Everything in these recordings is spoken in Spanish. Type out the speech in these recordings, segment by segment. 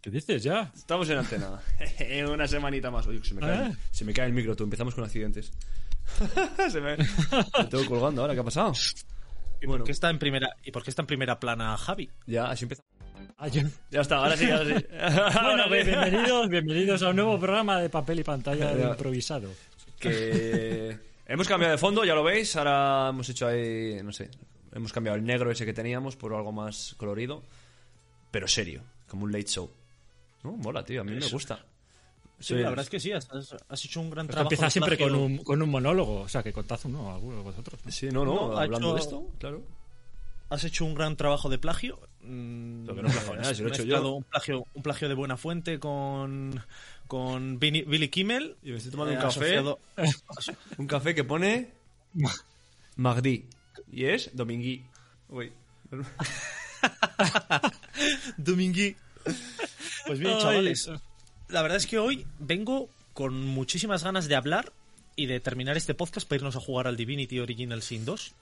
¿Qué dices ya? Estamos en antena. Una semanita más. Uy, se me, cae, ¿Eh? se me cae el micro, tú. Empezamos con accidentes. se me... me tengo colgando ahora. ¿Qué ha pasado? ¿Y, Bueno. por qué está en primera, ¿Y por qué está en primera plana Javi? Ya, así empieza. Ah, yo- Ya está, ahora sí, ahora sí. Bueno, sí. bienvenidos, bienvenidos a un nuevo programa de papel y pantalla de improvisado. que hemos cambiado de fondo, ya lo veis. Ahora hemos hecho ahí, no sé, hemos cambiado el negro ese que teníamos por algo más colorido, pero serio, como un late show. ¿No? Mola, tío, a mí me Eso. gusta. Sí, Sí. la verdad es que sí, has, has hecho un gran trabajo. empieza siempre con un, con un monólogo. O sea, que contad uno, alguno de vosotros. ¿no? Sí, no, no, No, ha hablando hecho- de esto, claro. Has hecho un gran trabajo de plagio. Mm, Lo que no plagio, nada, si lo he hecho yo. Un plagio, un plagio de buena fuente con, con Billy, Billy Kimmel. Y me estoy tomando eh, un café. asociado- Un café que pone Magdi. Y es Domingui. Uy. Domingui. Pues bien, chavales. La verdad es que hoy vengo con muchísimas ganas de hablar y de terminar este podcast para irnos a jugar al Divinity Original Sin 2.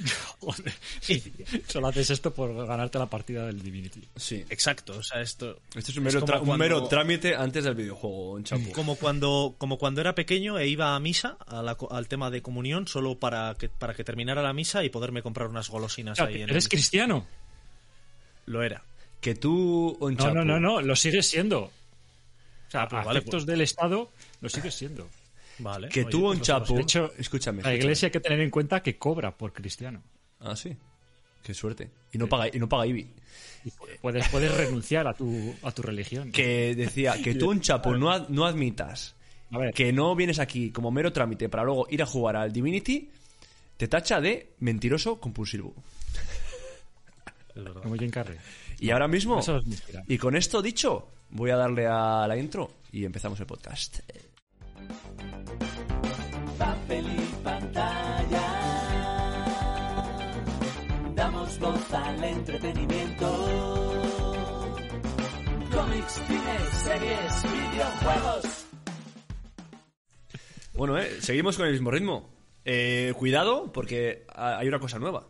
Joder. Solo haces esto por ganarte la partida del Divinity. Sí. Exacto, o sea, esto... Esto es un mero, un trámite antes del videojuego, chapo. Como cuando, como cuando era pequeño e iba a misa, a la co- al tema de comunión, solo para que, para que terminara la misa y poderme comprar unas golosinas O sea, ahí en ¿Eres el- cristiano? Lo era. Que tú, No, Onchapo, no, no, no, lo sigues siendo. O sea, Ah, pues a vale, efectos del Estado, lo sigues siendo. Vale. Que oye, tú, pues sé. De hecho, escúchame, La escúchame. iglesia hay que tener en cuenta que cobra por cristiano. Ah, sí. Qué suerte. Y no paga, y no paga IBI. Y puedes, puedes renunciar a tu, a tu religión. Que decía que tú, un chapo, no, ad- no admitas A ver, que no vienes aquí como mero trámite para luego ir a jugar al Divinity, te tacha de mentiroso compulsivo. Es verdad. como Jim Carrey. Y ahora mismo, Eso es mentira. y con esto dicho, voy a darle a la intro y empezamos el podcast. papel y pantalla. Damos voz al entretenimiento. Cómics, cine, series, videojuegos. Bueno, eh, seguimos con el mismo ritmo. Eh, cuidado, porque ha- hay una cosa nueva.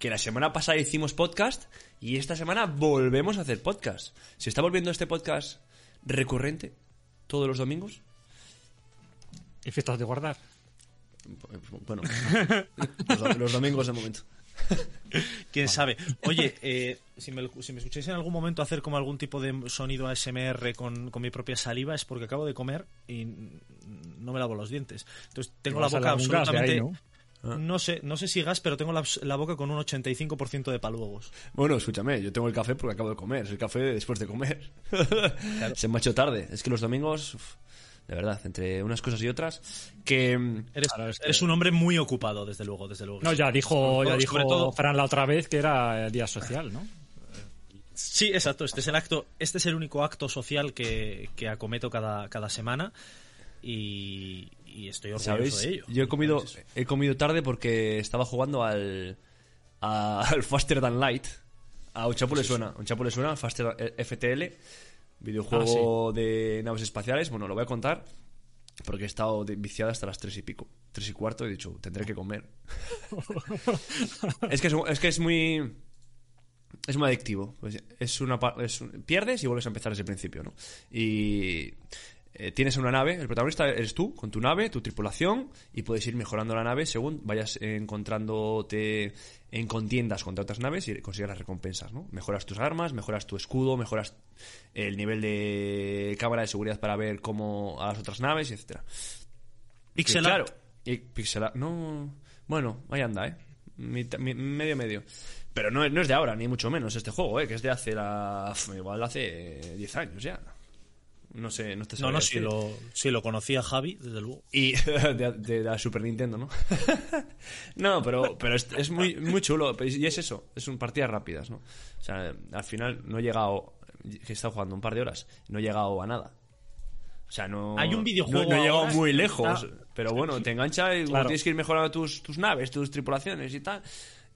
Que la semana pasada hicimos podcast y esta semana volvemos a hacer podcast. ¿Se está volviendo este podcast recurrente todos los domingos? ¿Y fiestas de guardar? Bueno, los, do- los domingos de momento. ¿Quién sabe? Oye, eh, si, me, si me escucháis en algún momento hacer como algún tipo de sonido ASMR con, con mi propia saliva es porque acabo de comer y no me lavo los dientes. Entonces tengo la boca absolutamente... ahí, ¿no? ¿No? sé, no sé si gas, pero tengo la, la boca con un 85% de paluegos. Bueno, escúchame, yo tengo el café porque acabo de comer. Es el café después de comer. Se me ha hecho tarde. Es que los domingos, uf, de verdad, entre unas cosas y otras, que... mm, Eres, Claro, es que- eres un hombre muy ocupado, desde luego, desde luego. No, ya dijo, ya dijo todo- Fran la otra vez que era el día social, ¿no? Sí, exacto. Este es el acto, este es el único acto social que, que acometo cada, cada semana y, y estoy orgulloso ¿Sabéis? de ello. Yo he comido, he comido tarde porque estaba jugando al, a- al Faster Than Light. A Unchapo le suena. Unchapo le suena, Faster FTL, videojuego de naves espaciales. Bueno, lo voy a contar porque he estado viciada hasta las tres y pico. Tres y cuarto he dicho, tendré que comer. es, que es, es que es muy... Es muy adictivo. Pues es una, es un- pierdes y vuelves a empezar desde el principio, ¿no? Y eh, tienes una nave, el protagonista eres tú, con tu nave, tu tripulación, y puedes ir mejorando la nave según vayas encontrándote en contiendas contra otras naves y consigues las recompensas, ¿no? Mejoras tus armas, mejoras tu escudo, mejoras el nivel de cámara de seguridad para ver cómo a las otras naves, y etcétera. Pixel claro. Y no. Bueno, ahí anda, ¿eh? Medio, medio. Pero no, es- no es de ahora, ni mucho menos este juego, ¿eh? Que es de hace la. Igual hace 10 años ya. No sé, no te No, no, sí decir. lo, sí lo conocía Javi, desde luego. Y de, de la Super Nintendo, ¿no? no, pero, pero es, es muy, muy chulo. Y es eso, es un partidas rápidas, ¿no? O sea, al final no he llegado. Que he estado jugando un par de horas, no he llegado a nada. O sea, no. Hay un videojuego No, no he llegado muy lejos. está- Pero bueno, te engancha y Claro. tienes que ir mejorando tus, tus naves, tus tripulaciones y tal.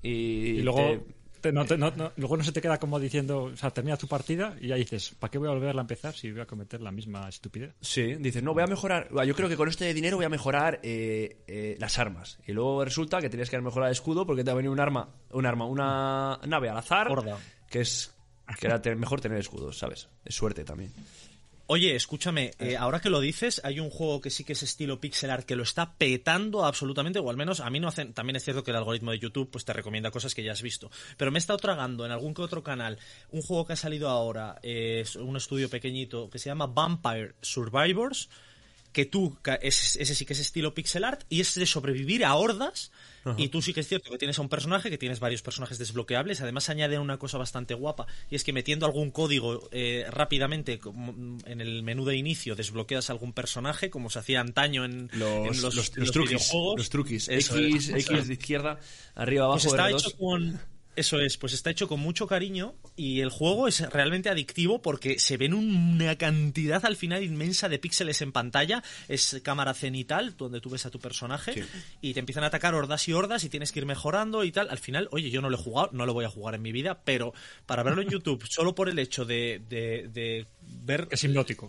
Y, Y luego, te- te- no, te- no- no- luego no se te queda como diciendo, o sea, termina tu partida y ya dices, ¿para qué voy a volverla a empezar si voy a cometer la misma estupidez? Sí, dices, no, voy a mejorar. Yo creo que con este dinero voy a mejorar eh, eh, las armas. Y luego resulta que tenías que haber mejorado el escudo porque te ha venido un arma, un arma, una nave al azar. Que es Que era mejor tener escudos, ¿sabes? Es suerte también. Oye, escúchame, eh, ahora que lo dices, hay un juego que sí que es estilo pixel art que lo está petando absolutamente, o al menos a mí no hacen. También es cierto que el algoritmo de YouTube pues te recomienda cosas que ya has visto. Pero me he estado tragando en algún que otro canal un juego que ha salido ahora, eh, es un estudio pequeñito que se llama Vampire Survivors. Que tú, es- ese sí que es estilo pixel art y es de sobrevivir a hordas. Y tú sí que es cierto que tienes a un personaje, que tienes varios personajes desbloqueables. Además, añaden una cosa bastante guapa y es que metiendo algún código eh, rápidamente en el menú de inicio desbloqueas algún personaje, como se hacía antaño en Los, en los, los, truquis. videojuegos. Los truquis. Eso X, X de izquierda, arriba, abajo, Pues está R2. hecho con. Eso es, pues está hecho con mucho cariño y el juego es realmente adictivo porque se ven una cantidad al final inmensa de píxeles en pantalla. Es cámara cenital, donde tú ves a tu personaje Sí. y te empiezan a atacar hordas y hordas y tienes que ir mejorando y tal. Al final, oye, yo no lo he jugado, no lo voy a jugar en mi vida, pero para verlo en YouTube, solo por el hecho de, de- de ver Es hipnótico.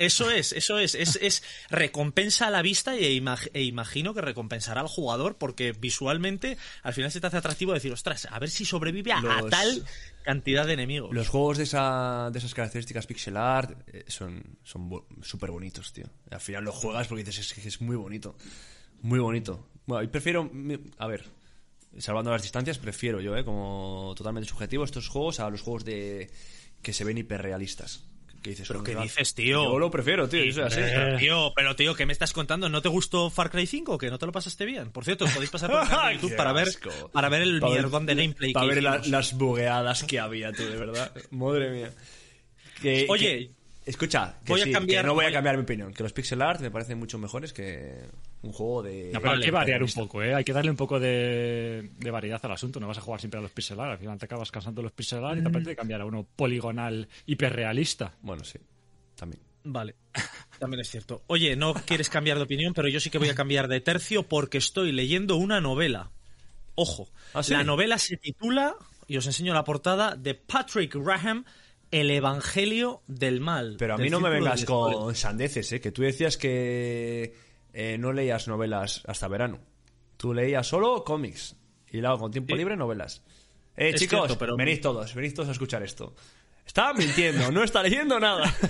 Eso es, eso es, es, es recompensa a la vista e, imag- e imagino que recompensará al jugador porque visualmente al final se te hace atractivo decir, ostras, a ver si sobrevive a, tal cantidad de enemigos. Los juegos de, esa, de esas características pixel art eh, son súper bonitos, tío. Al final lo juegas porque dices, es que es muy bonito. Muy bonito. Bueno, y prefiero, a ver, salvando las distancias, prefiero yo, eh, como totalmente subjetivo, estos juegos a los juegos de que se ven hiperrealistas. Que dices, ¿Pero qué "Coño, dices, tío? Yo lo prefiero, tío. yo soy así. Pero, tío, pero tío, ¿qué me estás contando? ¿No te gustó Far Cry 5 o que no te lo pasaste bien? Por cierto, podéis pasar por el YouTube Qué para ver, para ver el Pa' ver- mierdón de gameplay Para que ver la- las bugueadas que había, tú, de verdad. Madre mía. Que- Oye, que- escucha, que voy a cambiar- que no voy a voy a- cambiar mi opinión. Que los pixel art me parecen mucho mejores que un juego de. No, pero hay que variar un poco, ¿eh? Hay que darle un poco de, de variedad al asunto. No vas a jugar siempre a los pixel art. Al final te acabas cansando de los pixel art y te apetece cambiar a uno poligonal hiperrealista. Bueno, sí. También. Vale, también es cierto. Oye, no quieres cambiar de opinión, pero yo sí que voy a cambiar de tercio porque estoy leyendo una novela. Ojo, ¿Ah, sí? la novela se titula, y os enseño la portada, de Patrick Graham, El Evangelio del Mal. Pero a mí no me vengas con sandeces, ¿eh? Que tú decías que eh, no leías novelas hasta verano. Tú leías solo cómics. Y luego con tiempo Sí. libre novelas. Eh, Es chicos, cierto, pero- venid todos, venid todos a escuchar esto. Está mintiendo, no está leyendo nada.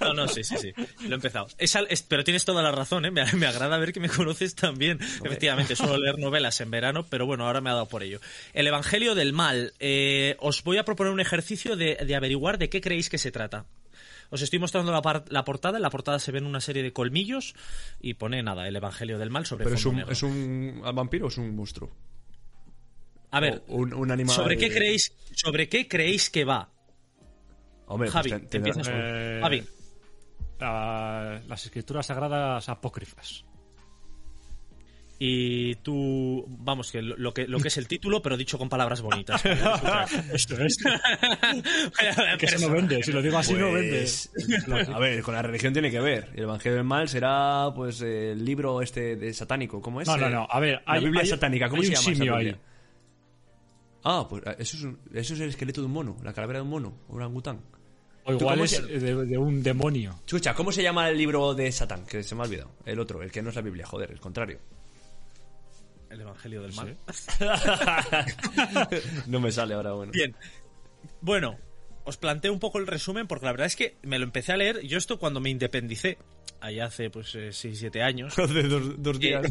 No, no, sí, sí, sí. Lo he empezado. Es al- es- pero tienes toda la razón, ¿eh? Me, me agrada ver que me conoces también. Efectivamente, suelo leer novelas en verano, pero bueno, ahora me ha dado por ello. El Evangelio del Mal. Eh, os voy a proponer un ejercicio de, de averiguar de qué creéis que se trata. Os estoy mostrando la, par- la portada. En la portada se ven una serie de colmillos y pone nada, el Evangelio del Mal sobre Pero es un, negro. es un vampiro o es un monstruo. A ver, O un, un animal. ¿sobre qué creéis, sobre qué creéis que va? Hombre, pues Javi, te empiezas tú. Eh, Javi. La- las escrituras sagradas apócrifas. Y tú, vamos, que lo, lo que lo que es el título, pero dicho con palabras bonitas. Esto es. que eso no vende. Si lo digo así, no vende. Pues, a ver, con la religión tiene que ver. El Evangelio del Mal será, pues, el libro este de satánico. ¿Cómo es? No, no, no. A ver, la hay, Biblia hay- satánica. ¿Cómo hay se un llama esa simio ahí. Biblia? Ah, pues eso es, un- eso es el esqueleto de un mono, la calavera de un mono, un orangután. O ¿Tú igual es se- de, de un demonio. Escucha, ¿cómo se llama el libro de Satán? Que se me ha olvidado. El otro, el que no es la Biblia, joder, el contrario. El Evangelio del Mal. no me sale ahora, bueno. Bien. Bueno, os planteo un poco el resumen porque la verdad es que me lo empecé a leer. Yo esto cuando me independicé, allá hace pues 6-7 años. Hace dos, dos eh, días.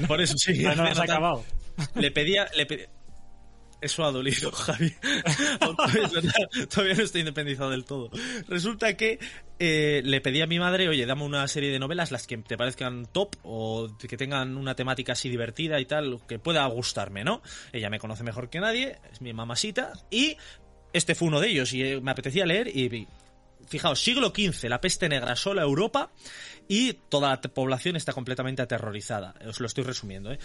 por eso sí. Ah, no, has no tan- acabado. Le pedía... Le pedía- eso ha dolido, Javi. Todavía- no estoy independizado del todo. Resulta que eh, le pedí a mi madre, oye, dame una serie de novelas, las que te parezcan top o que tengan una temática así divertida y tal, que pueda gustarme, ¿no? Ella me conoce mejor que nadie, es mi mamacita, y este fue uno de ellos, y eh, me apetecía leer y vi. Fijaos, siglo XV, la peste negra sola Europa y toda la población está completamente aterrorizada. Os lo estoy resumiendo, ¿eh?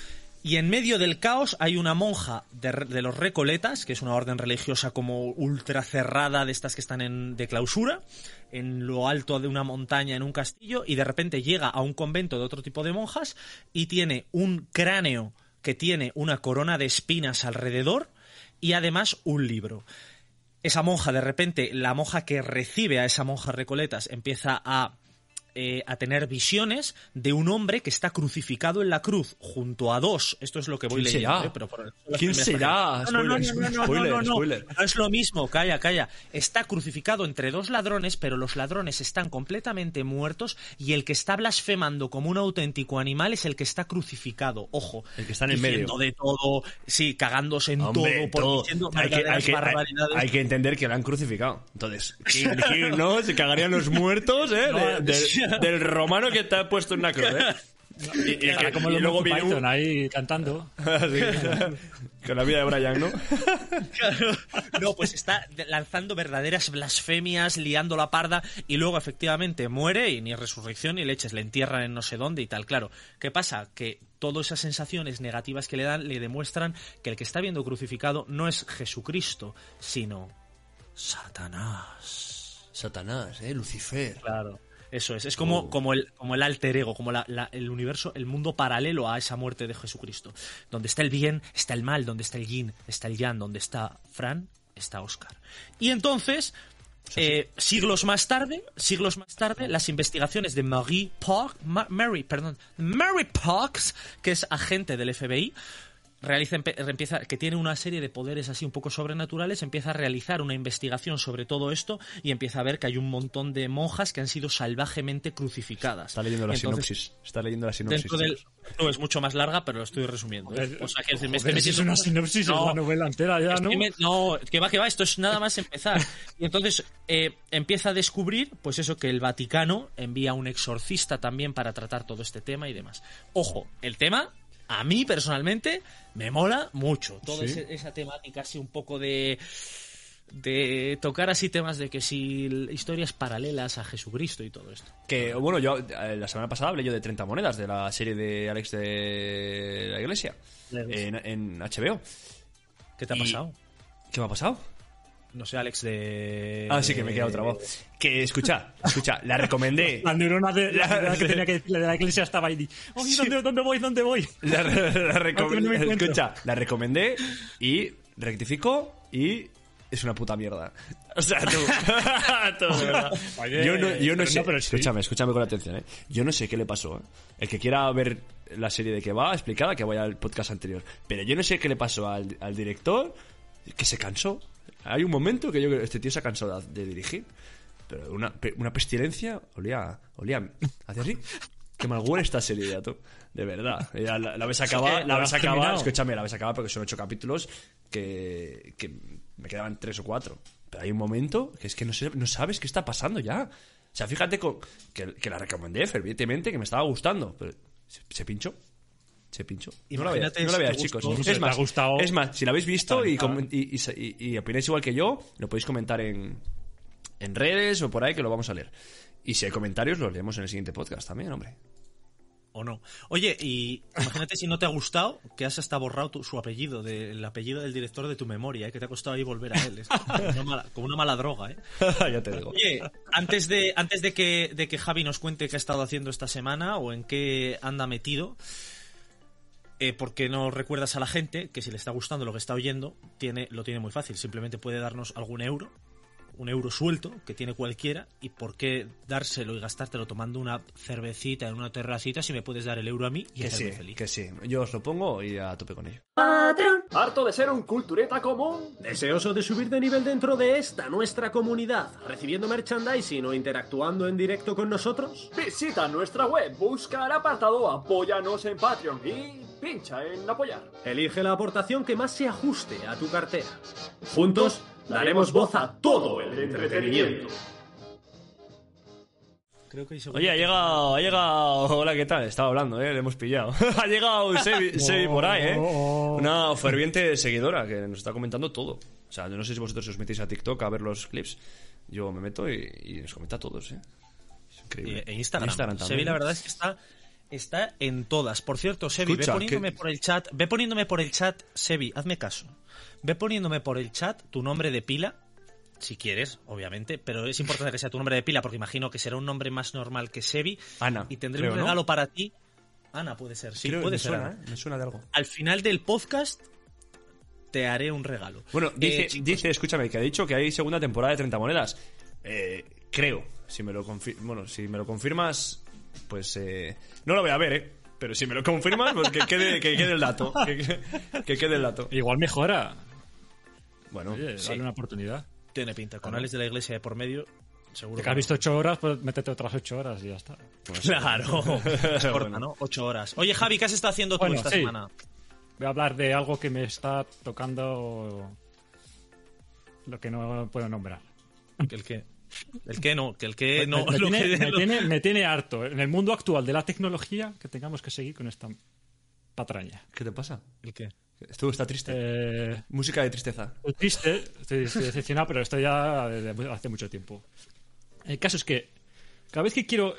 Y en medio del caos hay una monja de, los Recoletas, que es una orden religiosa como ultra cerrada de estas que están en, de clausura, en lo alto de una montaña en un castillo, y de repente llega a un convento de otro tipo de monjas y tiene un cráneo que tiene una corona de espinas alrededor y además un libro. Esa monja, de repente, la monja que recibe a esa monja Recoletas empieza a eh, a tener visiones de un hombre que está crucificado en la cruz junto a dos. Esto es lo que voy ¿Quién leyendo. será? ¿eh? Pero por- ¿Quién será? No, no, no, Spoiler, no, no, no, spoiler, no, no. spoiler. No es lo mismo, calla, calla. Está crucificado entre dos ladrones, pero los ladrones están completamente muertos y el que está blasfemando como un auténtico animal es el que está crucificado. Ojo. El que está en el medio. de todo, sí, cagándose en Hombre, todo, por todo. diciendo Hay, que, hay, que, hay- barbaridades. hay que entender que lo han crucificado. Entonces, ¿quién, quién no? Se cagarían los muertos, ¿eh? De- de- del romano que está puesto en la cruz, ¿eh? Y, y que- como y luego viene Python un... ahí cantando. Sí. Con la vida de Brian, ¿no? No, pues está lanzando verdaderas blasfemias, liando la parda y luego efectivamente muere y ni resurrección ni leches, le entierran en no sé dónde y tal. Claro, ¿qué pasa? Que todas esas sensaciones negativas que le dan le demuestran que el que está viendo crucificado no es Jesucristo, sino Satanás. Satanás, ¿eh? Lucifer. Claro. Eso es, es como, Oh. como, el, como el alter ego, como la- la- el universo, el mundo paralelo a esa muerte de Jesucristo. Donde está el bien, está el mal, donde está el yin, está el yang, donde está Fran, está Oscar. Y entonces, eh, siglos más tarde, siglos más tarde, las investigaciones de Marie Park, Ma- Mary, perdón, Mary Parks, que es agente del FBI, realiza, empieza, que tiene una serie de poderes así un poco sobrenaturales, empieza a realizar una investigación sobre todo esto y empieza a ver que hay un montón de monjas que han sido salvajemente crucificadas. Está leyendo la Entonces, sinopsis. Está leyendo la sinopsis. Dentro del... No, es mucho más larga, pero lo estoy resumiendo. ¿eh? O sea, que me estoy es una sinopsis, No, es la novela entera ya, ¿no? Me- no, que va, que va, esto es nada más empezar. Y entonces eh, empieza a descubrir, pues eso, que el Vaticano envía un exorcista también para tratar todo este tema y demás. Ojo, el tema, a mí personalmente, me mola mucho. Toda Sí. esa temática así un poco de de tocar así temas de que si historias paralelas a Jesucristo y todo esto. Que, bueno, yo eh, la semana pasada hablé yo de 30 monedas, de la serie de Alex de la Iglesia, La Iglesia. en, en HBO. ¿Qué te ha Y- pasado? ¿Qué me ha pasado? No sé, Alex, de... Ah, sí, que me he quedado trabado. Que, escucha, escucha, la recomendé. La neurona de la, que tenía que decirle de la iglesia estaba ahí. Oye, ¿dónde, ¿dónde voy? ¿Dónde voy? La, la no escucha, la recomendé y rectificó y es una puta mierda. O sea, tú. Oye, yo no, yo no pero sé. no, pero sí. Escúchame, escúchame con atención, ¿eh? Yo no sé qué le pasó, ¿eh? El que quiera ver la serie de que va explicada, que vaya al podcast anterior. Pero yo no sé qué le pasó al, al director, que se cansó. Hay un momento que yo creo que este tío se ha cansado de, de dirigir. Pero una, una pestilencia olía, olía, hacía así. Qué mal huele esta serie ya, tú. De verdad. La, la ves acabar, Eh, la ¿lo ves terminado? escúchame, la ves acabar porque son ocho capítulos que, que me quedaban tres o cuatro. Pero hay un momento que es que no, sé- no sabes qué está pasando ya. O sea, fíjate con, que, que la recomendé fervientemente, que me estaba gustando. Pero se, se pinchó. Se pinchó. No la veáis, Imagínate no la veáis, chicos. gustó. Es más, ha gustado, es más, si la habéis visto y, y, y- y- y opináis igual que yo, lo podéis comentar en, en redes o por ahí que lo vamos a leer. Y si hay comentarios, los leemos en el siguiente podcast también, hombre. o no. Oye, y imagínate si no te ha gustado que has hasta borrado tu- su apellido, de- el apellido del director de tu memoria, ¿eh? que te ha costado ahí volver a él. Es como una mala, como una mala droga, ¿eh? ya te digo. Oye, antes de, antes de que, de que Javi nos cuente qué ha estado haciendo esta semana o en qué anda metido, eh, ¿por qué no recuerdas a la gente que si le está gustando lo que está oyendo, tiene, lo tiene muy fácil? Simplemente puede darnos algún euro, un euro suelto que tiene cualquiera, y por qué dárselo y gastártelo tomando una cervecita en una terracita si me puedes dar el euro a mí y Que hacerme sí, feliz. que sí. Yo os lo pongo y a tope con ello. ¿Harto de ser un cultureta común? ¿Deseoso de subir de nivel dentro de esta, nuestra comunidad, recibiendo merchandising o interactuando en directo con nosotros? Visita nuestra web, busca el apartado Apóyanos en Patreon y pincha en apoyar. Elige la aportación que más se ajuste a tu cartera. Juntos daremos voz a todo el entretenimiento. Creo que Oye, ha llegado, ha llegado. Hola, ¿qué tal? Estaba hablando, ¿eh? Le hemos pillado. ha llegado Sebi, Sebi por ahí, ¿eh? Una ferviente seguidora que nos está comentando todo. O sea, yo no sé si vosotros os metéis a TikTok a ver los clips. Yo me meto y, y nos comenta a todos, ¿eh? Es increíble. Y- e Instagram. también. Sebi, la verdad es que está, está en todas. Por cierto, Sebi, Escucha, ve poniéndome que- por el chat, ve poniéndome por el chat, Sebi, hazme caso. Ve poniéndome por el chat tu nombre de pila, si quieres, obviamente, pero es importante que sea tu nombre de pila porque imagino que será un nombre más normal que Sebi. Ana, Y tendré creo, un ¿no? regalo para ti. Ana puede ser, sí, Creo puede me ser. suena. ¿eh? Me suena de algo. Al final del podcast te haré un regalo. Bueno, dice, Eh, chicos, dice, escúchame, que ha dicho que hay segunda temporada de 30 monedas. Eh, creo, Si me lo bueno, si me lo confirmas, pues eh, no lo voy a ver, ¿eh? Pero si me lo confirmas, pues que quede, que quede el dato. Que, que- que quede el dato. Igual mejora. Bueno, Oye, sí. una oportunidad. Tiene pinta. Con Alex de la Iglesia de por medio, seguro. Que has visto ocho horas, pues métete otras ocho horas y ya está. Claro. Es corta, Bueno. ¿no? Ocho horas. Oye, Javi, ¿qué has estado haciendo tú Bueno, esta sí. semana? Voy a hablar de algo que me está tocando lo que no puedo nombrar. ¿Que ¿El qué? ¿El qué no? Que el que no. me, me tiene, que- me lo- tiene- me tiene harto. En el mundo actual de la tecnología, que tengamos que seguir con esta patraña. ¿qué te pasa? ¿El qué? Esto está triste. Eh, Música de tristeza. Estoy triste, estoy, estoy decepcionado, pero esto ya desde hace mucho tiempo. El caso es que cada vez que quiero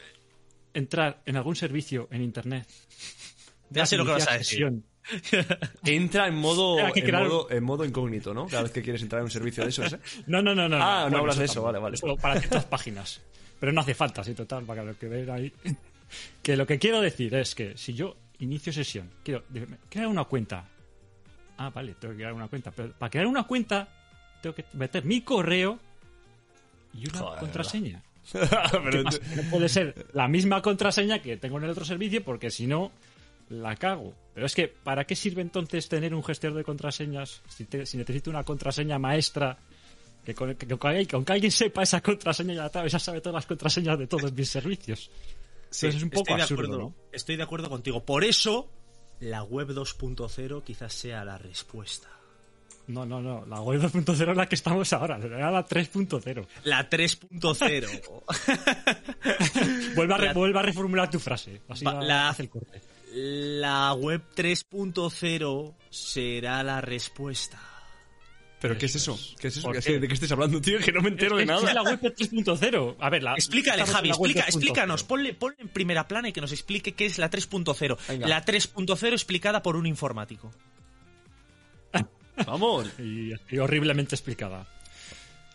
entrar en algún servicio en internet, Ya sé lo que vas a decir. sesión- Entra en modo, que en crear- modo, en modo incógnito, ¿no? Cada vez que quieres entrar en un servicio de esos, ¿eh? No, no, no, no. Ah, no Bueno, hablas de eso, vale, vale. Para ciertas páginas. Pero no hace falta, sí, total, para lo que ver ahí. Que lo que quiero decir es que si yo inicio sesión, quiero crear una cuenta. Ah, vale, tengo que crear una cuenta. Pero para crear una cuenta, tengo que meter mi correo y una Joder, contraseña. No puede ser la misma contraseña que tengo en el otro servicio porque si no, la cago. Pero es que, ¿para qué sirve entonces tener un gestor de contraseñas si, te- si necesito una contraseña maestra? Que con, que con que- con que alguien sepa esa contraseña ya, ya sabe todas las contraseñas de todos mis servicios. Sí, Entonces es un poco estoy de absurdo, acuerdo, ¿no? Estoy de acuerdo contigo. Por eso, la web 2.0 quizás sea la respuesta. No, no, no. La web 2.0 es la que estamos ahora. Era la 3.0. La 3.0. Vuelve, a re- La- vuelve a reformular tu frase. Así la- hace el corte. La web 3.0 será la respuesta. ¿Pero qué es Eso eso? es. ¿Qué es eso? ¿Por ¿Qué- qué? ¿De qué estás hablando, tío? Que no me entero de Es- es nada. la web 3.0. A ver, la, Explícale, Javi, explica, 2.0. explícanos, ponle, ponle en primera plana y que nos explique qué es la 3.0. Venga. La 3.0 explicada por un informático. Vamos. y, y horriblemente explicada.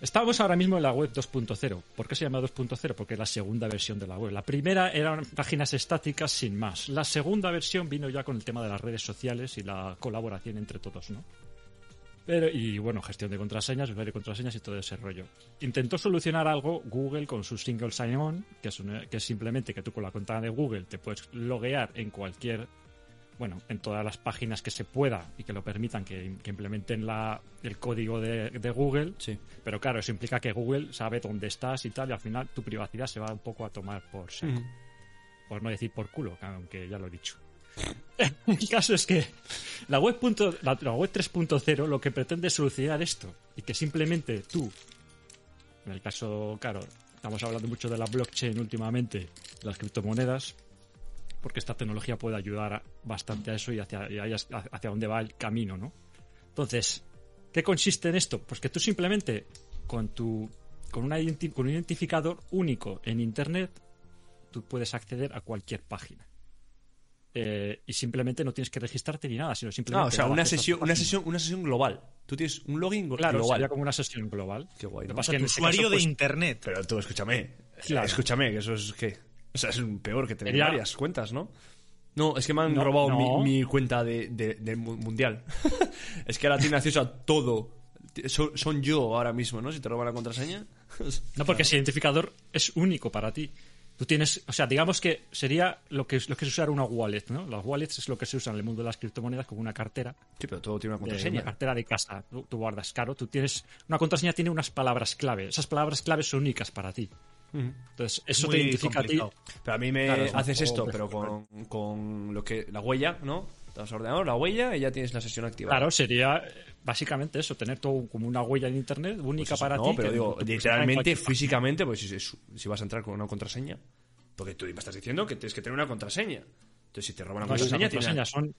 Estamos ahora mismo en la web 2.0. ¿Por qué se llama 2.0? Porque es la segunda versión de la web. La primera eran páginas estáticas sin más. La segunda versión vino ya con el tema de las redes sociales y la colaboración entre todos, ¿no? Pero, y bueno, gestión de contraseñas, usuario de contraseñas y todo ese rollo. Intentó solucionar algo Google con su single sign-on, que, es simplemente que tú con la cuenta de Google te puedes loguear en cualquier bueno, en todas las páginas que se pueda y que lo permitan que, que implementen la, el código de, de Google. Sí. Pero claro, eso implica que Google sabe dónde estás y tal, y al final tu privacidad se va un poco a tomar por saco. Por no decir por culo, aunque ya lo he dicho. el caso es que la web, punto- la, la web 3.0 lo que pretende es solucionar esto y que simplemente tú, en el caso, claro, estamos hablando mucho de la blockchain últimamente, las criptomonedas, porque esta tecnología puede ayudar bastante a eso y hacia, hacia dónde va el camino, ¿no? Entonces, ¿qué consiste en esto? Pues que tú simplemente con tu con, una identi- con un identificador único en internet tú puedes acceder a cualquier página. Eh, y simplemente no tienes que registrarte ni nada, sino simplemente Ah, o sea, una sesión, una sesión, una sesión global. Tú tienes un login Claro, global. sería como una sesión global. Qué guay, ¿no? O sea, que tu usuario caso, de pues, internet. Pero tú, escúchame. Claro. Escúchame, que eso es qué. O sea, es un peor que tener varias cuentas, ¿no? No, es que me han No, robado no. Mi, mi cuenta de, de- del mu- mundial. es que ahora tiene acceso a todo. Son, son yo ahora mismo, ¿no? Si te roban la contraseña. No, porque ese identificador es único para ti. Tú tienes, o sea, digamos que sería lo que es, lo que es usar una wallet, ¿no? Las wallets es lo que se usa en el mundo de las criptomonedas como una cartera, Sí, pero todo tiene una de- contraseña. una cartera de casa. Tú, tú guardas caro, tú tienes una contraseña tiene unas palabras clave. Esas palabras clave son únicas para ti. Entonces, eso Muy te identifica complicado. a ti. Pero a mí me Claro, es haces poco esto, pero con, con lo que la huella, ¿no? Te vas a ordenador, la huella y ya tienes la sesión activada. Claro, sería básicamente eso, tener todo como una huella en internet única Pues eso, para no, ti. pero que digo, literalmente, físicamente, pues si, si- vas a entrar con una contraseña, porque tú me estás diciendo que tienes que tener una contraseña. Entonces, si te roban la No, contraseña, contraseña, son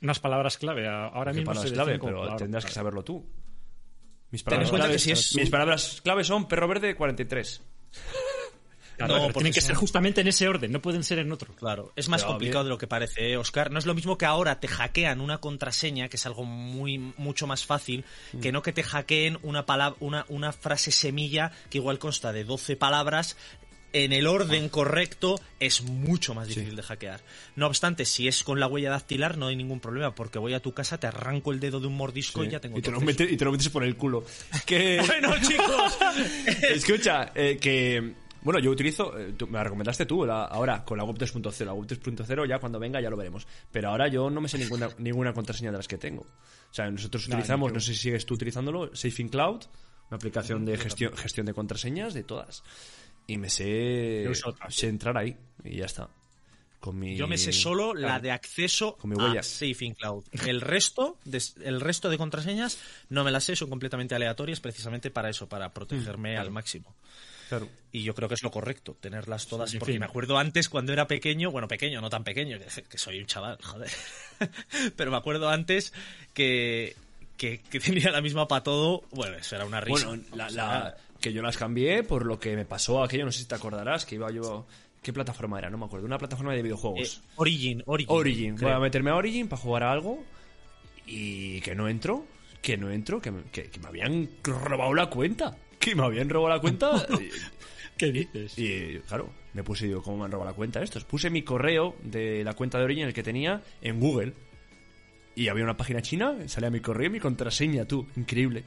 unas palabras clave. Ahora ¿Qué mismo palabras se clave, pero palabras tendrás que clave. saberlo tú. Mis palabras, que claves, si es mis palabras clave son perro verde 43. Claro, No, porque tienen que ser justamente en ese orden, no pueden ser en otro. Claro, es más Pero complicado bien. de lo que parece, ¿eh, Oscar. No es lo mismo que ahora te hackean una contraseña, que es algo muy mucho más fácil, Mm. que no que te hackeen una, palab- una, una frase semilla que igual consta de 12 palabras. En el orden correcto es mucho más difícil de hackear. No obstante, si es con la huella dactilar no hay ningún problema, porque voy a tu casa, te arranco el dedo de un mordisco y ya tengo y, te tu lo metes, y te lo metes por el culo. Que... Bueno, chicos, Escucha, eh, que Bueno, yo utilizo, eh, tú- me la recomendaste tú, la- ahora con la web 2.0. La web 2.0 ya cuando venga ya lo veremos. Pero ahora yo no me sé ninguna, ninguna contraseña de las que tengo. O sea, nosotros utilizamos, no sé si sigues tú utilizándolo, Safe in Cloud, una aplicación de gestión, gestión de contraseñas de todas. Y me sé, sé entrar ahí y ya está. Con mi... Yo me sé solo la de acceso Con mi huella. a Safe in Cloud. El resto, de, el resto de contraseñas no me las sé, son completamente aleatorias precisamente para eso, para protegerme al máximo. Claro. Y yo creo que es lo correcto, tenerlas todas. Sí, porque fin. me acuerdo antes cuando era pequeño, bueno, pequeño, no tan pequeño, que, soy un chaval, joder. Pero me acuerdo antes que, que, que tenía la misma para todo. Bueno, eso era una risa. Bueno, la, la- que yo las cambié por lo que me pasó aquello, no sé si te acordarás, que iba yo... ¿Qué plataforma era? No me acuerdo. Una plataforma de eh, videojuegos. Origin, Origin. Origin. Voy a meterme a Origin para jugar a algo y que no entro, que no entro, que me, que- que me habían robado la cuenta. Que me habían robado la cuenta. ¿Qué dices? y, claro, me puse, digo, ¿cómo me han robado la cuenta estos? Puse mi correo de la cuenta de Origin, el que tenía, en Google. Y había una página china, salía mi correo y mi contraseña, tú. Increíble.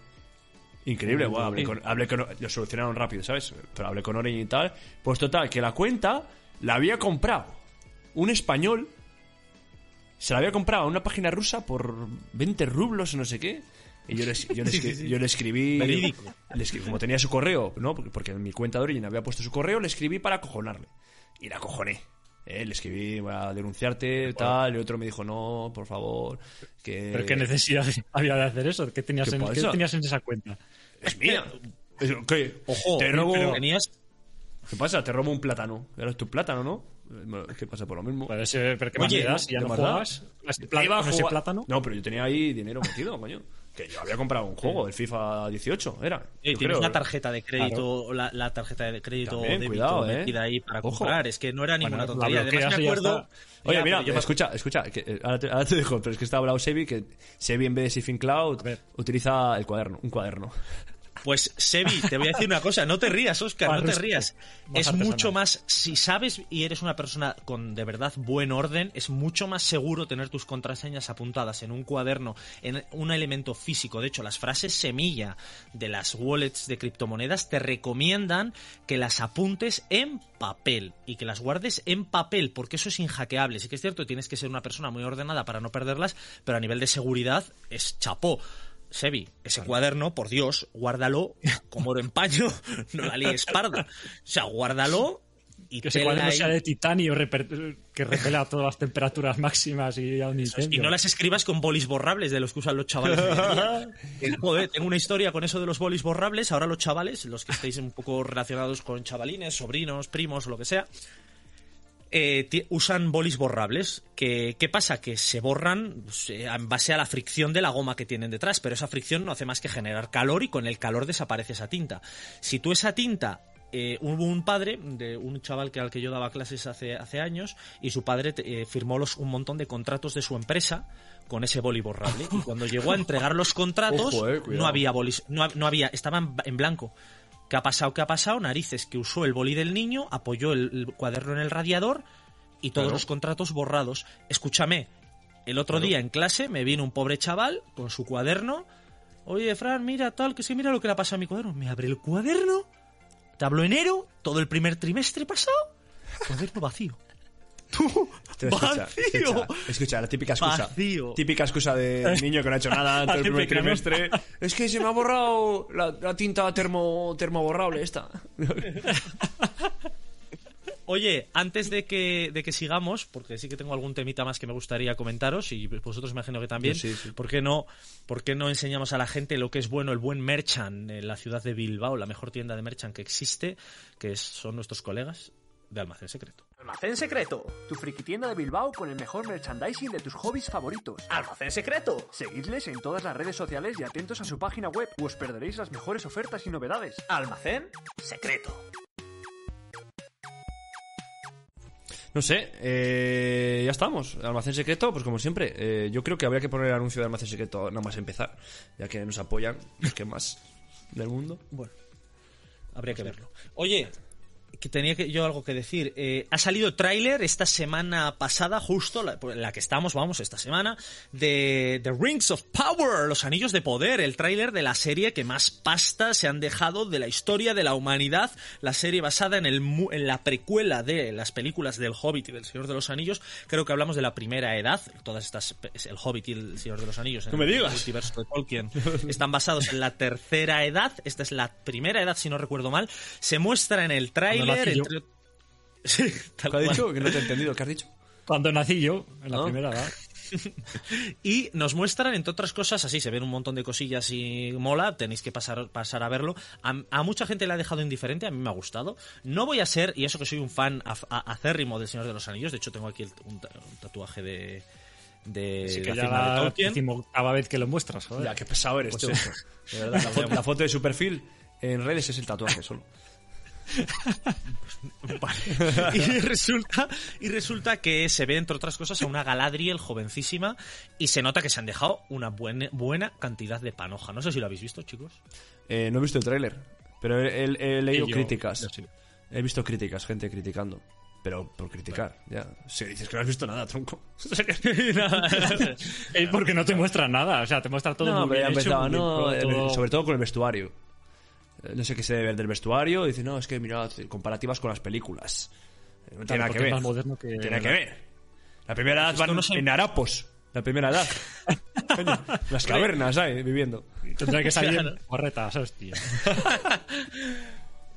Increíble, guau, hablé con, hablé con- lo solucionaron rápido, ¿sabes? Pero hablé con Origin y tal. Pues total, que la cuenta la había comprado un español. Se la había comprado a una página rusa por 20 rublos o no sé qué. Y yo le, yo le yo le escribí. Le como tenía su correo, ¿no? Porque, en mi cuenta de Origin había puesto su correo, le escribí para acojonarle. Y la acojoné. Eh, le escribí voy a denunciarte, tal. Y otro me dijo, no, por favor. Que... ¿Pero qué necesidad había de hacer eso? ¿Qué tenías, ¿Qué en, tenías en esa cuenta? Es mía. Es- ¿Qué? Ojo, te robo. pero tenías ¿Qué pasa? Te robo un plátano. Era tu plátano, ¿no? Eh, ¿Qué pasa por lo mismo? Ser, pero ¿qué Oye, más le das ya ¿qué no juegas? ¿Ese plátano? No, pero yo tenía ahí dinero metido, coño. Que yo había comprado un juego, el FIFA 18, era. Eh, tienes creo. una tarjeta de crédito, la, la tarjeta de crédito También, débito cuidado, eh. metida ahí para Ojo. comprar. Es que no era ninguna Bueno, tontería. Además me acuerdo. Oye, Ya, mira, pero yo me- escucha, escucha, que, eh, ahora, te, ahora te dejo, pero es que está hablado Sebi, que Sebi en vez de Sifin Cloud utiliza el cuaderno, un cuaderno. Pues, Sebi, te voy a decir una cosa. No te rías, Oscar, no te Barrusco. rías. Más Es artesanal. mucho más. Si sabes y eres una persona con de verdad buen orden, es mucho más seguro tener tus contraseñas apuntadas en un cuaderno, en un elemento físico. De hecho, las frases semilla de las wallets de criptomonedas te recomiendan que las apuntes en papel y que las guardes en papel, porque eso es inhackeable. Sí que es cierto, tienes que ser una persona muy ordenada para no perderlas, pero a nivel de seguridad es chapó. Sebi, ese cuaderno, por Dios, guárdalo como oro en paño, no la líes parda. O sea, guárdalo y Que ese cuaderno ahí. sea de titanio que repela todas las temperaturas máximas y a un Y no las escribas con bolis borrables de los que usan los chavales. Joder, tengo una historia con eso de los bolis borrables. Ahora los chavales, los que estéis un poco relacionados con chavalines, sobrinos, primos o lo que sea, eh, usan bolis borrables. Que, ¿Qué pasa? Que se borran pues, eh, en base a la fricción de la goma que tienen detrás, pero esa fricción no hace más que generar calor y con el calor desaparece esa tinta. Si tú esa tinta... eh, hubo un padre de un chaval que al que yo daba clases hace, hace años y su padre eh, firmó los, un montón de contratos de su empresa con ese boli borrable y cuando llegó a entregar los contratos Ojo, eh, no había bolis no, no había estaban en blanco ¿Qué ha pasado? ¿Qué ha pasado? Narices, que usó el boli del niño, apoyó el, el cuaderno en el radiador y todos Claro. los contratos borrados. Escúchame, el otro día en clase me vino un pobre chaval con su cuaderno. Oye, Fran, mira tal, que sí, mira lo que le ha pasado a mi cuaderno. Me abre el cuaderno, tablo enero, todo el primer trimestre pasado, cuaderno vacío. ¡Tú! ¡Vacío! escucha, escucha, la típica excusa. Vacío. Típica excusa de niño que no ha hecho nada todo el primer trimestre. Es que se me ha borrado la, la tinta termo, termoborrable esta. Oye, antes de que, de que sigamos, porque sí que tengo algún temita más que me gustaría comentaros, y vosotros imagino que también, Yo sí, sí. ¿por, qué no, ¿por qué no enseñamos a la gente lo que es bueno, el buen merchant en la ciudad de Bilbao, la mejor tienda de merchant que existe, que es- son nuestros colegas de Almacén Secreto? Almacén Secreto, tu friki tienda de Bilbao con el mejor merchandising de tus hobbies favoritos. Almacén secreto. Seguidles en todas las redes sociales y atentos a su página web, o os perderéis las mejores ofertas y novedades. Almacén secreto. No sé, eh, ya estamos. Almacén secreto, pues como siempre. eh, yo creo que habría que poner el anuncio de almacén secreto nada más empezar, ya que nos apoyan los que más del mundo. Bueno, habría que verlo. Oye, que tenía que, yo algo que decir. Eh, ha salido tráiler esta semana pasada, justo la, la que estamos, vamos, esta semana, de The Rings of Power, los anillos de poder, el tráiler de la serie que más pasta se han dejado de la historia de la humanidad, la serie basada en, el, en la precuela de las películas del Hobbit y del Señor de los Anillos. Creo que hablamos de la primera edad, todas estas, el Hobbit y el Señor de los Anillos en me el digas. multiverso de Tolkien están basados en la tercera edad, esta es la primera edad si no recuerdo mal, se muestra en el tráiler nací yo. entre... Sí, tal ¿Qué ha cual. dicho? Que no te he entendido. ¿Qué has dicho? Cuando nací yo, en la Ah. primera edad. Y nos muestran, entre otras cosas, así se ven un montón de cosillas y mola, tenéis que pasar, pasar a verlo. A, a mucha gente le ha dejado indiferente, a mí me ha gustado. No voy a ser, y eso que soy un fan a- acérrimo del Señor de los Anillos, de hecho tengo aquí el- un, ta- un tatuaje de, de Así que la ya de la decimoctava vez que lo muestras, joder. Ya, qué pesado eres, Pues tú. eso. De verdad, la, foto, la foto de su perfil en redes es el tatuaje solo. Vale. y resulta y resulta que se ve entre otras cosas a una Galadriel jovencísima y se nota que se han dejado una buena, buena cantidad de panoja. No sé si lo habéis visto, chicos. Eh, no he visto el tráiler, pero he, he- he leído yo- críticas. sí. He visto críticas, gente criticando. Pero por criticar, ya. Si dices que no has visto nada, tronco. Es porque no te muestra nada, o sea, te muestra todo no, muy bien hecho, empezaba, muy bien no, todo- el- todo- sobre todo con el vestuario. Eh, No sé qué se debe ver del vestuario. Dice, no, es que mirad, comparativas con las películas. Eh, No tiene nada que ver. más moderno que- Tiene nada que ver. La primera edad van no sé- en harapos. La primera edad. Coño, las cavernas, ¿sabes? Viviendo. Tendrá que salir en corretas, hostia.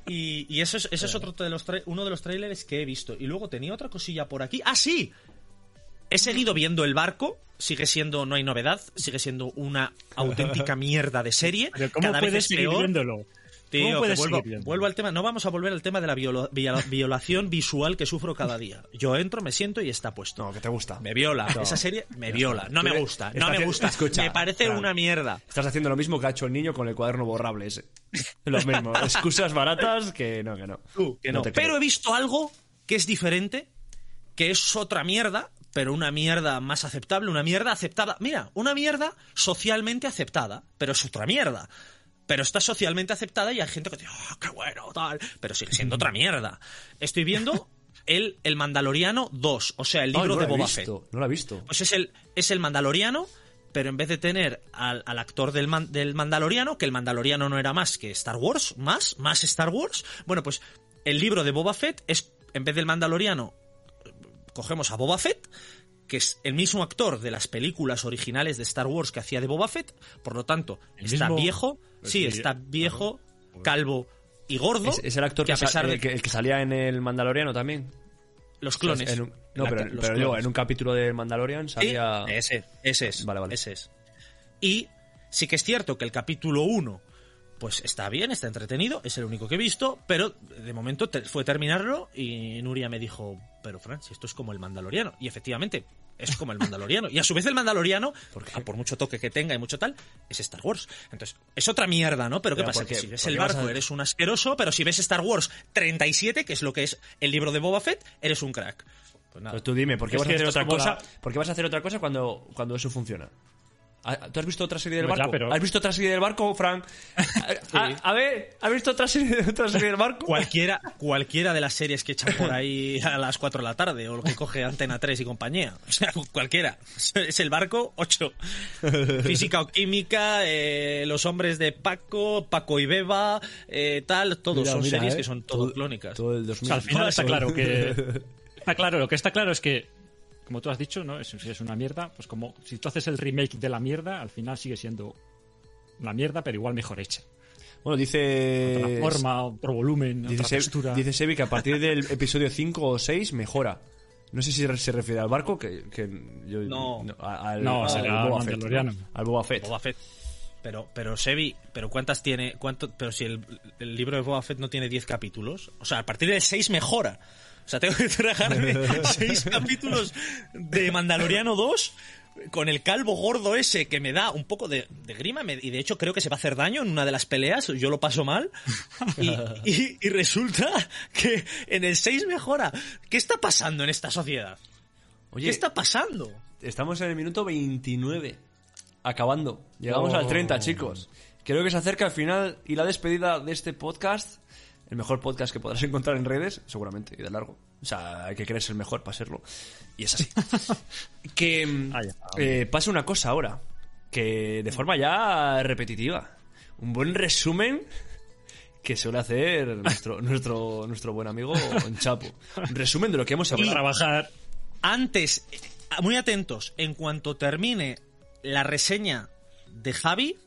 Y, y eso es, ese es otro de los tra- uno de los trailers que he visto. Y luego tenía otra cosilla por aquí. ¡Ah, sí! He seguido viendo el barco. Sigue siendo, no hay novedad. Sigue siendo una auténtica mierda de serie. Pero ¿cómo Cada vez puedes es seguir peor. viéndolo? Tío, ¿Cómo que puedes vuelvo, al tema. No vamos a volver al tema de la viola- violación visual que sufro cada día. Yo entro, me siento y está puesto. No, que te gusta. Me viola. Esa serie me viola. No me gusta. No me gusta. escucha, me parece una mierda. Estás haciendo lo mismo que ha hecho el niño con el cuaderno borrable ese. Lo mismo. Excusas baratas que no, que no. Que no. pero creo. he visto algo que es diferente, que es otra mierda, pero una mierda más aceptable, una mierda aceptada. Mira, una mierda socialmente aceptada, pero es otra mierda. Pero está socialmente aceptada y hay gente que dice, oh, qué bueno, tal. Pero sigue siendo otra mierda. Estoy viendo el, el Mandaloriano 2, o sea, el libro no de Boba visto, Fett. No lo he visto. Pues es el, es el Mandaloriano, pero en vez de tener al, al actor del, man- del Mandaloriano, que el Mandaloriano no era más que Star Wars, más, más Star Wars, bueno, pues el libro de Boba Fett es, en vez del Mandaloriano, cogemos a Boba Fett, que es el mismo actor de las películas originales de Star Wars que hacía de Boba Fett, por lo tanto, ¿El está mismo? viejo, sí, está viejo, calvo y gordo, Es, es el actor que, a sa- pesar de el que, el que salía en el Mandaloriano también. los clones. En un- no, la- pero, digo, en un capítulo de Mandalorian Sí, salía. ese, ese es. Vale, vale. Ese es. Y sí que es cierto que el capítulo 1 pues está bien, está entretenido, es el único que he visto, pero de momento te- fue terminarlo y Nuria me dijo, pero Fran, si esto es como el Mandaloriano. Y efectivamente, es como el Mandaloriano. Y a su vez el Mandaloriano, por, por mucho toque que tenga y mucho tal, es Star Wars. Entonces, es otra mierda, ¿no? Pero ¿qué Pero pasa? ¿por Que qué? si ves ¿Por el qué barco eres un asqueroso, pero si ves Star Wars 37, que es lo que es el libro de Boba Fett, eres un crack. Pues nada. Pero tú dime, ¿por qué vas a hacer otra cosa? la- ¿Por qué vas a hacer otra cosa cuando, cuando eso funciona? ¿Ah, ¿Tú has visto otra serie del ya, barco? pero- ¿Has visto otra serie del barco, Frank? A, a- a ver, ¿has visto otra serie, otra serie del barco? Cualquiera, cualquiera de las series que echan por ahí a las 4 de la tarde o lo que coge Antena 3 y compañía. O sea, cualquiera. Es el barco 8. Física o química, eh, los hombres de Paco, Paco y Beba, eh, tal, todos Mira, son mira, series eh, que son todo, clónicas. Todo el O 2000. sea, al final está claro que. Está claro, lo que está claro es que, como tú has dicho, ¿no? Es- Si es una mierda, pues como si tú haces el remake de la mierda, al final sigue siendo una mierda, pero igual mejor hecha. Bueno, dice. Otra forma, otro volumen, Dice, otra Se- textura. dice Sebi que a partir del episodio 5 o 6 mejora. No sé si se refiere al barco, que, que yo... No. al, No, al será Boba Fett, Mandaloriano. ¿no? Al Boba Fett. Boba Fett. Pero, pero Sebi, pero ¿cuántas tiene? Cuánto, pero si el, el libro de Boba Fett no tiene 10 capítulos, o sea, a partir del 6 mejora. O sea, tengo que tragarme 6 capítulos de Mandaloriano 2 con el calvo gordo ese que me da un poco de, de grima me- y de hecho creo que se va a hacer daño en una de las peleas, yo lo paso mal y, y- y resulta que en el 6 mejora. ¿Qué está pasando en esta sociedad? Oye, ¿Qué está pasando? estamos en el minuto 29. Acabando. Llegamos Oh. al 30, chicos. Creo que se acerca el final y la despedida de este podcast. El mejor podcast que podrás encontrar en redes, seguramente, y de largo. O sea, hay que creerse el mejor para serlo. Y es así. que mm, eh, pasa una cosa ahora, que de forma ya repetitiva. Un buen resumen que suele hacer nuestro, nuestro, nuestro buen amigo Chapo. Un resumen de lo que hemos Y hablado. trabajar. Antes, eh, muy atentos, en cuanto termine la reseña de Javi,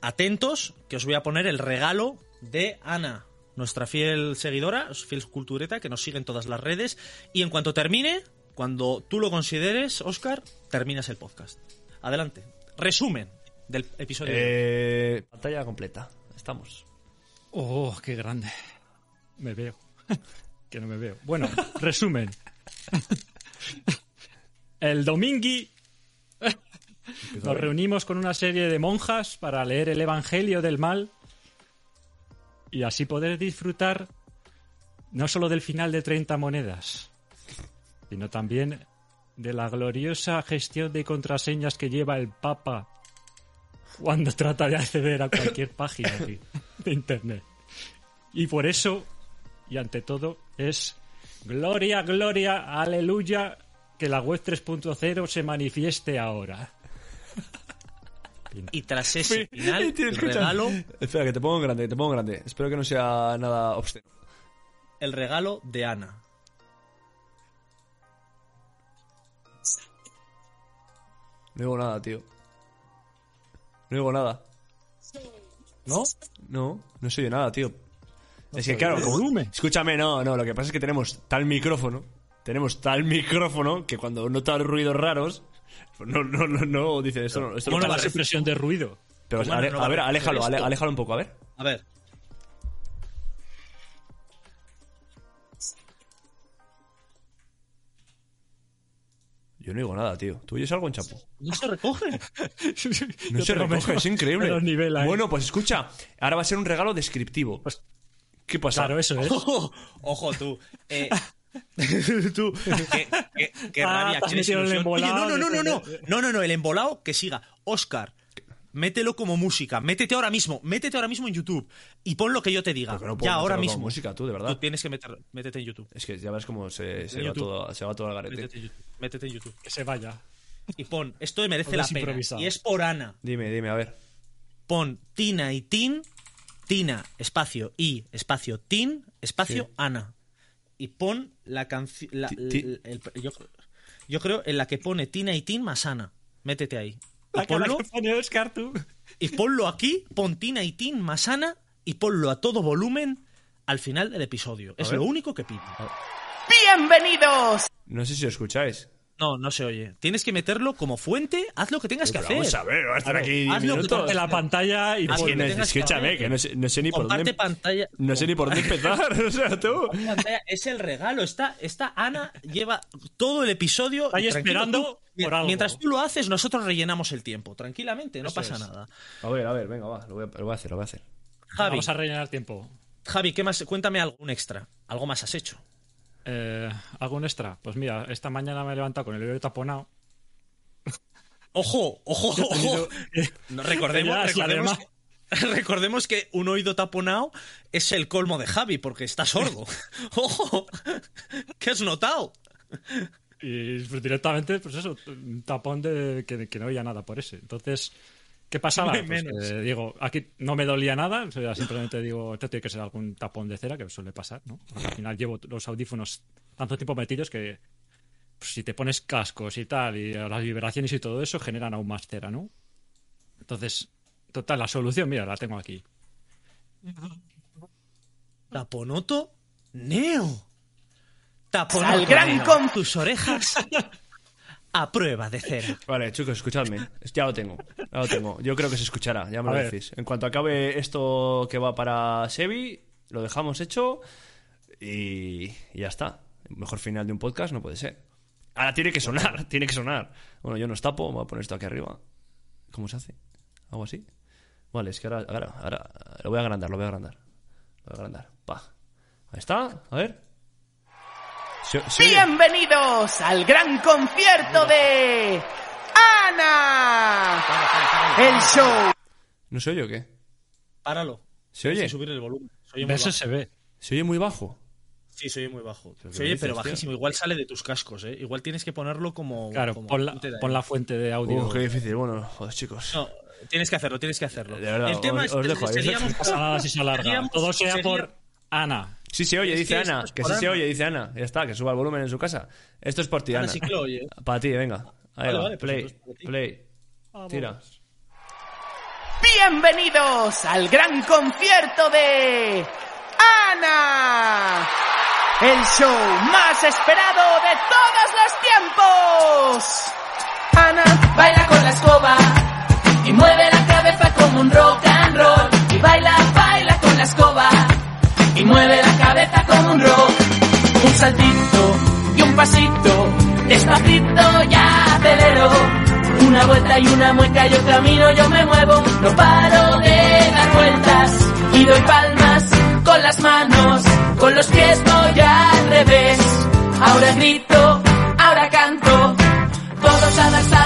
atentos, que os voy a poner el regalo de Ana, nuestra fiel seguidora, fiel cultureta, que nos sigue en todas las redes. Y en cuanto termine, cuando tú lo consideres, Oscar, terminas el podcast. Adelante. Resumen del episodio. Eh, pantalla completa. Estamos. Oh, qué grande. Me veo. que no me veo. Bueno, resumen. El domingui nos reunimos con una serie de monjas para leer el Evangelio del Mal y así poder disfrutar no solo del final de 30 monedas, sino también de la gloriosa gestión de contraseñas que lleva el Papa cuando trata de acceder a cualquier página de Internet. Y por eso, y ante todo, es gloria, gloria, aleluya, que la web 3.0 se manifieste ahora. Y tras ese final, el regalo, Espera, que te pongo en grande, que te pongo en grande. Espero que no sea nada obsceno. el regalo de Ana. No digo nada, tío. No digo nada. ¿No? No, no se oye nada, tío. es que claro, volumen. Escúchame, no, no, lo que pasa es que tenemos tal micrófono, tenemos tal micrófono que cuando nota ruidos raros, no, no, no, no, dice esto no, esto no Bueno, pasa. la supresión de ruido. Pero ¿Cómo ale- no va a ver, a aléjalo, ale- aléjalo un poco, a ver. A ver. Yo no digo nada, tío. ¿Tú oyes algo en Chapo? No se recoge. No Yo se recoge, es increíble. Bueno, pues escucha, ahora va a ser un regalo descriptivo. Pues- ¿Qué pasa? Claro, eso es. Ojo, ojo tú. Eh, tú, qué, qué- qué Ah, rabia, qué. Oye, no, no, no, no, no, no, no, no, el embolado que siga. Oscar, mételo como música, métete ahora mismo, métete ahora mismo en YouTube y pon lo que yo te diga. No ya, ahora como mismo. música, tú, de verdad. Tú tienes que meter, métete en YouTube. Es que ya ves cómo se, se va, todo, se va todo al garete. Métete en YouTube. Métete en YouTube. Que se vaya. Y pon, esto merece la pena. improvisado. Y es por Ana. Dime, dime, a ver. Pon Tina y Tin, Tina, espacio y, espacio Tin, espacio Sí. Ana. Y pon la canción. Yo, yo creo en la que pone Tina y Tin más Ana. Métete ahí. Y La cara ponlo, que pone Oscar, tú. y ponlo aquí, pon Tina y Tin más Ana y ponlo a todo volumen al final del episodio. Es ver. lo único que pido. ¡Bienvenidos! No sé si lo escucháis. No, no se oye. Tienes que meterlo como fuente, haz lo que tengas que Pero hacer. Vamos a ver, va a estar Claro, aquí 10 haz lo que minutos. En la pantalla y que no, que escúchame, que no sé, no sé ni por dónde. pantalla. No sé ni por dónde empezar. O sea, tú. pantalla es el regalo. Está, está Ana, lleva todo el episodio. Ahí esperando tú, por algo. Mientras tú lo haces, nosotros rellenamos el tiempo. Tranquilamente, no Eso pasa es. nada. A ver, a ver, venga, va. Lo voy a, lo voy a hacer, lo voy a hacer. Javi, Vamos a rellenar tiempo. Javi, ¿qué más? Cuéntame algún extra. Algo más has hecho. Eh, ¿Hago un extra? Pues mira, esta mañana me he levantado con el oído taponado. Ojo, ojo, tenido- ojo. No, recordemos, recordemos, recordemos que un oído taponado es el colmo de Javi, porque está sordo. ¡Ojo! ¿Qué has notado? Y pues, directamente, pues eso, un tapón de que, que no oía nada por ese. Entonces, ¿qué pasaba? Pues, eh, digo, aquí no me dolía nada, o sea, simplemente digo, esto tiene que ser algún tapón de cera, que suele pasar, ¿no? Porque al final llevo los audífonos tanto tiempo metidos que pues, si te pones cascos y tal, y las vibraciones y todo eso, generan aún más cera, ¿no? Entonces, total, la solución, mira, la tengo aquí. Taponoto Neo. Taponoto Al gran Neo. con- tus orejas a prueba de cera. Vale, chicos, escuchadme. Ya lo tengo. Ya lo tengo. Yo creo que se escuchará, ya me A lo ver. decís. En cuanto acabe esto que va para Sebi, lo dejamos hecho y, ya está. Mejor final de un podcast no puede ser. Ahora tiene que sonar, tiene que sonar. Bueno, yo no os tapo, voy a poner esto aquí arriba. ¿Cómo se hace? ¿Algo así? Vale, es que ahora, ahora, ahora lo voy a agrandar, lo voy a agrandar. Lo voy a agrandar. Pa. Ahí está, a ver. ¡Bienvenidos al gran concierto de Ana! El show. ¿No se oye o qué? Páralo. ¿Se oye? Sin subir el volumen. Se oye bajo. se ve. Se oye muy bajo. Sí, se oye muy bajo. ¿Pero Se oye, dices, pero tío? bajísimo. Igual sale de tus cascos, ¿eh? Igual tienes que ponerlo como. Claro, como pon la, fuente de pon aire. la fuente de audio. Qué difícil. Bueno, joder, chicos. No, tienes que hacerlo, tienes que hacerlo. De verdad, el tema os- es os que dejo ahí. seríamos- No pasa nada si se alarga. seríamos- Todo sea sería- por Ana. Sí se oye, dice Ana. es Que sí se oye, dice Ana. Ya está, que suba el volumen en su casa. Esto es por ti, Ana Ana. sí que lo oye. Para ti, venga. Ahí Vale, va. vale, pues play, entonces para ti. play. Tira. Bienvenidos al gran concierto de Ana. El show más esperado de todos los tiempos. Ana baila con Una vuelta y una mueca, yo camino, yo me muevo, no paro de dar vueltas y doy palmas con las manos, con los pies voy al revés. Ahora grito, ahora canto, todos a saltos